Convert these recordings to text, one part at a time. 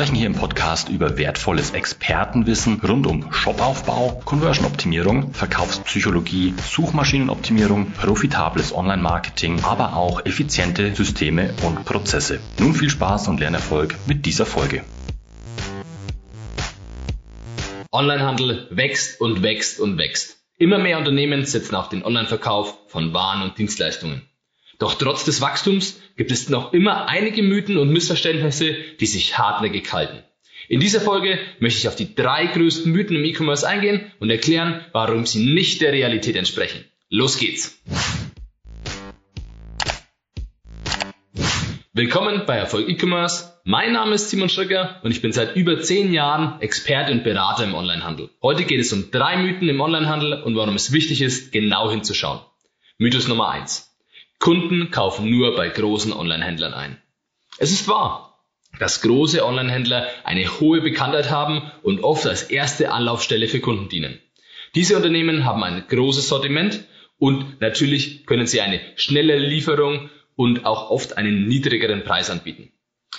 sprechen hier im Podcast über wertvolles Expertenwissen rund um Shopaufbau, Conversion-Optimierung, Verkaufspsychologie, Suchmaschinenoptimierung, profitables Online-Marketing, aber auch effiziente Systeme und Prozesse. Nun viel Spaß und Lernerfolg mit dieser Folge. Onlinehandel wächst und wächst und wächst. Immer mehr Unternehmen setzen auf den Online-Verkauf von Waren und Dienstleistungen. Doch trotz des Wachstums gibt es noch immer einige Mythen und Missverständnisse, die sich hartnäckig halten. In dieser Folge möchte ich auf die drei größten Mythen im E-Commerce eingehen und erklären, warum sie nicht der Realität entsprechen. Los geht's! Willkommen bei Erfolg E-Commerce. Mein Name ist Simon Schröcker und ich bin seit über zehn Jahren Experte und Berater im Onlinehandel. Heute geht es um drei Mythen im Onlinehandel und warum es wichtig ist, genau hinzuschauen. Mythos Nummer eins: Kunden kaufen nur bei großen Onlinehändlern ein. Es ist wahr, dass große Onlinehändler eine hohe Bekanntheit haben und oft als erste Anlaufstelle für Kunden dienen. Diese Unternehmen haben ein großes Sortiment und natürlich können sie eine schnelle Lieferung und auch oft einen niedrigeren Preis anbieten.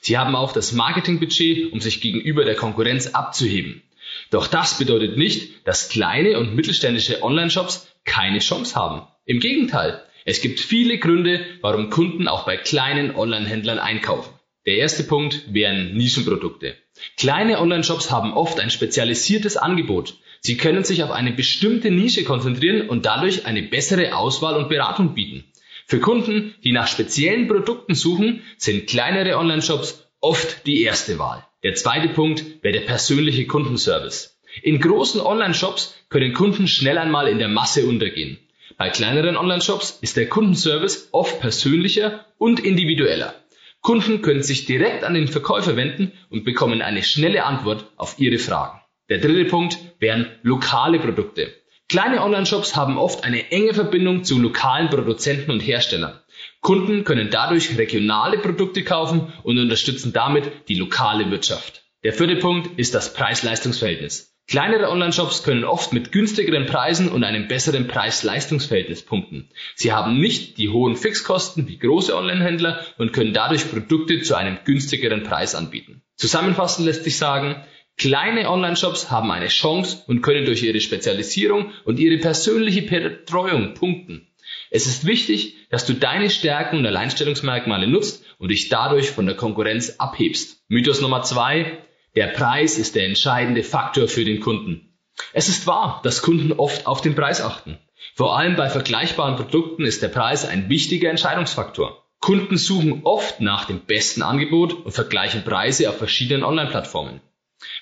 Sie haben auch das Marketingbudget, um sich gegenüber der Konkurrenz abzuheben. Doch das bedeutet nicht, dass kleine und mittelständische Online-Shops keine Chance haben. Im Gegenteil, es gibt viele Gründe, warum Kunden auch bei kleinen Online-Händlern einkaufen. Der erste Punkt wären Nischenprodukte. Kleine Online-Shops haben oft ein spezialisiertes Angebot. Sie können sich auf eine bestimmte Nische konzentrieren und dadurch eine bessere Auswahl und Beratung bieten. Für Kunden, die nach speziellen Produkten suchen, sind kleinere Online-Shops oft die erste Wahl. Der zweite Punkt wäre der persönliche Kundenservice. In großen Online-Shops können Kunden schnell einmal in der Masse untergehen. Bei kleineren Online-Shops ist der Kundenservice oft persönlicher und individueller. Kunden können sich direkt an den Verkäufer wenden und bekommen eine schnelle Antwort auf ihre Fragen. Der dritte Punkt wären lokale Produkte. Kleine Online-Shops haben oft eine enge Verbindung zu lokalen Produzenten und Herstellern. Kunden können dadurch regionale Produkte kaufen und unterstützen damit die lokale Wirtschaft. Der vierte Punkt ist das Preis-Leistungs-Verhältnis. Kleinere Online-Shops können oft mit günstigeren Preisen und einem besseren Preis-Leistungs-Verhältnis punkten. Sie haben nicht die hohen Fixkosten wie große Online-Händler und können dadurch Produkte zu einem günstigeren Preis anbieten. Zusammenfassend lässt sich sagen, Kleine Online-Shops haben eine Chance und können durch ihre Spezialisierung und ihre persönliche Betreuung punkten. Es ist wichtig, dass du deine Stärken und Alleinstellungsmerkmale nutzt und dich dadurch von der Konkurrenz abhebst. Mythos Nummer zwei. Der Preis ist der entscheidende Faktor für den Kunden. Es ist wahr, dass Kunden oft auf den Preis achten. Vor allem bei vergleichbaren Produkten ist der Preis ein wichtiger Entscheidungsfaktor. Kunden suchen oft nach dem besten Angebot und vergleichen Preise auf verschiedenen Online-Plattformen.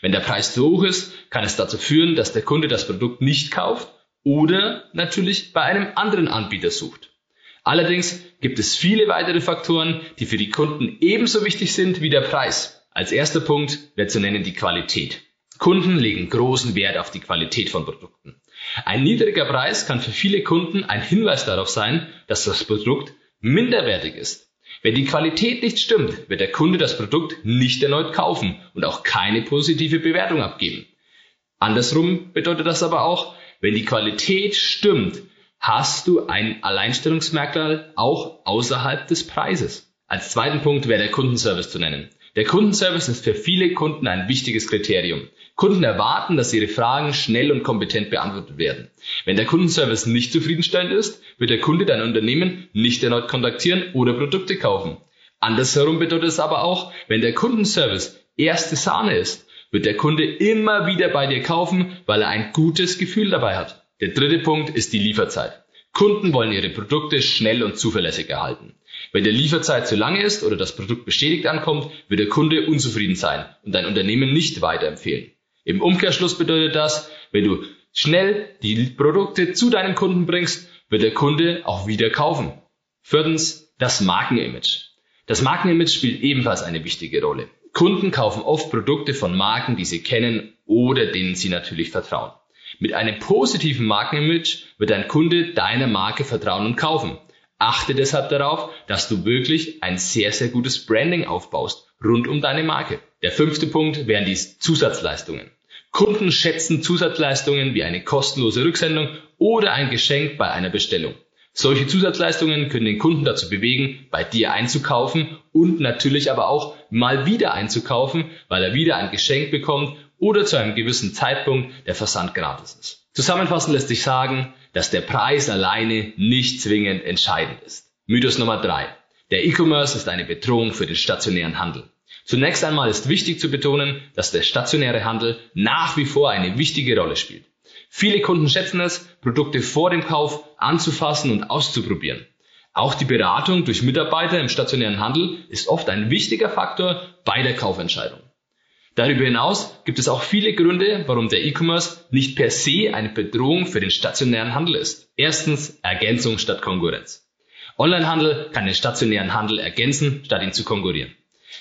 Wenn der Preis zu hoch ist, kann es dazu führen, dass der Kunde das Produkt nicht kauft oder natürlich bei einem anderen Anbieter sucht. Allerdings gibt es viele weitere Faktoren, die für die Kunden ebenso wichtig sind wie der Preis. Als erster Punkt wäre zu nennen die Qualität. Kunden legen großen Wert auf die Qualität von Produkten. Ein niedriger Preis kann für viele Kunden ein Hinweis darauf sein, dass das Produkt minderwertig ist. Wenn die Qualität nicht stimmt, wird der Kunde das Produkt nicht erneut kaufen und auch keine positive Bewertung abgeben. Andersrum bedeutet das aber auch, wenn die Qualität stimmt, hast du ein Alleinstellungsmerkmal auch außerhalb des Preises. Als zweiten Punkt wäre der Kundenservice zu nennen. Der Kundenservice ist für viele Kunden ein wichtiges Kriterium. Kunden erwarten, dass ihre Fragen schnell und kompetent beantwortet werden. Wenn der Kundenservice nicht zufriedenstellend ist, wird der Kunde dein Unternehmen nicht erneut kontaktieren oder Produkte kaufen. Andersherum bedeutet es aber auch, wenn der Kundenservice erste Sahne ist, wird der Kunde immer wieder bei dir kaufen, weil er ein gutes Gefühl dabei hat. Der dritte Punkt ist die Lieferzeit. Kunden wollen ihre Produkte schnell und zuverlässig erhalten. Wenn der Lieferzeit zu lange ist oder das Produkt bestätigt ankommt, wird der Kunde unzufrieden sein und dein Unternehmen nicht weiterempfehlen. Im Umkehrschluss bedeutet das, wenn du schnell die Produkte zu deinem Kunden bringst, wird der Kunde auch wieder kaufen. Viertens, das Markenimage. Das Markenimage spielt ebenfalls eine wichtige Rolle. Kunden kaufen oft Produkte von Marken, die sie kennen oder denen sie natürlich vertrauen. Mit einem positiven Markenimage wird ein Kunde deiner Marke vertrauen und kaufen. Achte deshalb darauf, dass du wirklich ein sehr, sehr gutes Branding aufbaust rund um deine Marke. Der fünfte Punkt wären die Zusatzleistungen. Kunden schätzen Zusatzleistungen wie eine kostenlose Rücksendung oder ein Geschenk bei einer Bestellung. Solche Zusatzleistungen können den Kunden dazu bewegen, bei dir einzukaufen und natürlich aber auch mal wieder einzukaufen, weil er wieder ein Geschenk bekommt oder zu einem gewissen Zeitpunkt der Versand gratis ist. Zusammenfassend lässt sich sagen, dass der Preis alleine nicht zwingend entscheidend ist. Mythos Nummer drei: Der E-Commerce ist eine Bedrohung für den stationären Handel. Zunächst einmal ist wichtig zu betonen, dass der stationäre Handel nach wie vor eine wichtige Rolle spielt. Viele Kunden schätzen es, Produkte vor dem Kauf anzufassen und auszuprobieren. Auch die Beratung durch Mitarbeiter im stationären Handel ist oft ein wichtiger Faktor bei der Kaufentscheidung. Darüber hinaus gibt es auch viele Gründe, warum der E-Commerce nicht per se eine Bedrohung für den stationären Handel ist. Erstens Ergänzung statt Konkurrenz. Onlinehandel kann den stationären Handel ergänzen, statt ihn zu konkurrieren.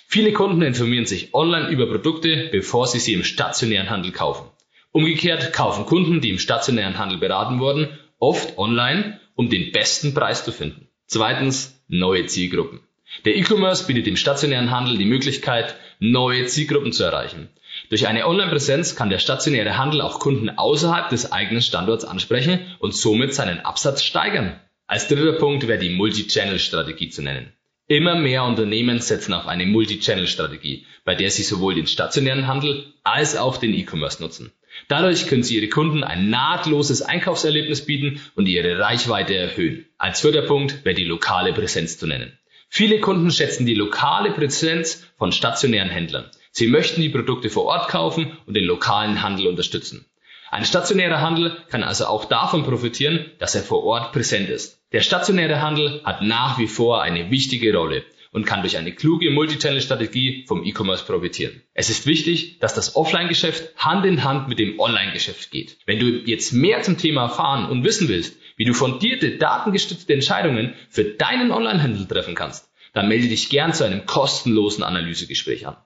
Viele Kunden informieren sich online über Produkte, bevor sie sie im stationären Handel kaufen. Umgekehrt kaufen Kunden, die im stationären Handel beraten wurden, oft online, um den besten Preis zu finden. Zweitens, neue Zielgruppen. Der E-Commerce bietet dem stationären Handel die Möglichkeit, neue Zielgruppen zu erreichen. Durch eine Online-Präsenz kann der stationäre Handel auch Kunden außerhalb des eigenen Standorts ansprechen und somit seinen Absatz steigern. Als dritter Punkt wäre die Multi-Channel-Strategie zu nennen. Immer mehr Unternehmen setzen auf eine Multi-Channel-Strategie, bei der sie sowohl den stationären Handel als auch den E-Commerce nutzen. Dadurch können Sie Ihre Kunden ein nahtloses Einkaufserlebnis bieten und ihre Reichweite erhöhen. Als vierter Punkt wäre die lokale Präsenz zu nennen. Viele Kunden schätzen die lokale Präsenz von stationären Händlern. Sie möchten die Produkte vor Ort kaufen und den lokalen Handel unterstützen. Ein stationärer Handel kann also auch davon profitieren, dass er vor Ort präsent ist. Der stationäre Handel hat nach wie vor eine wichtige Rolle und kann durch eine kluge Multichannel-Strategie vom E-Commerce profitieren. Es ist wichtig, dass das Offline-Geschäft Hand in Hand mit dem Online-Geschäft geht. Wenn du jetzt mehr zum Thema erfahren und wissen willst, wie du fundierte, datengestützte Entscheidungen für deinen Online-Handel treffen kannst, dann melde dich gern zu einem kostenlosen Analysegespräch an.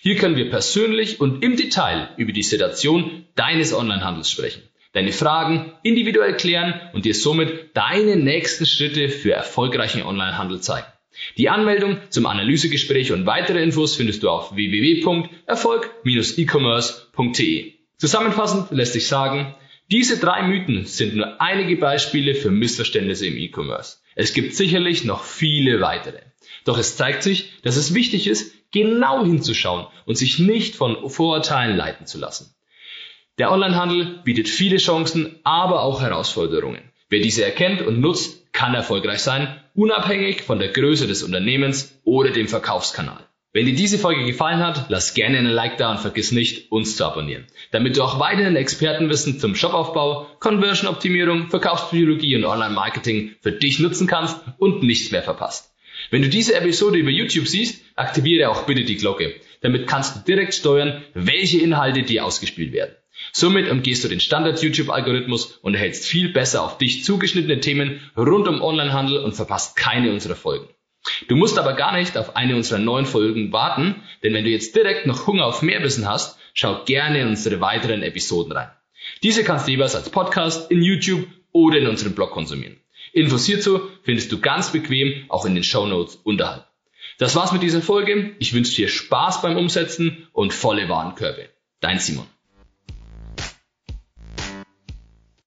Hier können wir persönlich und im Detail über die Situation deines Online-Handels sprechen, deine Fragen individuell klären und dir somit deine nächsten Schritte für erfolgreichen Online-Handel zeigen. Die Anmeldung zum Analysegespräch und weitere Infos findest du auf www.erfolg-e-commerce.de. Zusammenfassend lässt sich sagen, diese drei Mythen sind nur einige Beispiele für Missverständnisse im E-Commerce. Es gibt sicherlich noch viele weitere. Doch es zeigt sich, dass es wichtig ist, genau hinzuschauen und sich nicht von Vorurteilen leiten zu lassen. Der Onlinehandel bietet viele Chancen, aber auch Herausforderungen. Wer diese erkennt und nutzt, kann erfolgreich sein unabhängig von der Größe des Unternehmens oder dem Verkaufskanal. Wenn dir diese Folge gefallen hat, lass gerne einen Like da und vergiss nicht, uns zu abonnieren, damit du auch weiterhin Expertenwissen zum Shopaufbau, Conversion-Optimierung, Verkaufspsychologie und Online-Marketing für dich nutzen kannst und nichts mehr verpasst. Wenn du diese Episode über YouTube siehst, aktiviere auch bitte die Glocke. Damit kannst du direkt steuern, welche Inhalte dir ausgespielt werden. Somit umgehst du den Standard-YouTube-Algorithmus und erhältst viel besser auf dich zugeschnittene Themen rund um Onlinehandel und verpasst keine unserer Folgen. Du musst aber gar nicht auf eine unserer neuen Folgen warten, denn wenn du jetzt direkt noch Hunger auf mehr Wissen hast, schau gerne in unsere weiteren Episoden rein. Diese kannst du jeweils als Podcast, in YouTube oder in unserem Blog konsumieren. Infos hierzu findest du ganz bequem auch in den Show Notes unterhalb. Das war's mit dieser Folge. Ich wünsche dir Spaß beim Umsetzen und volle Warenkörbe. Dein Simon.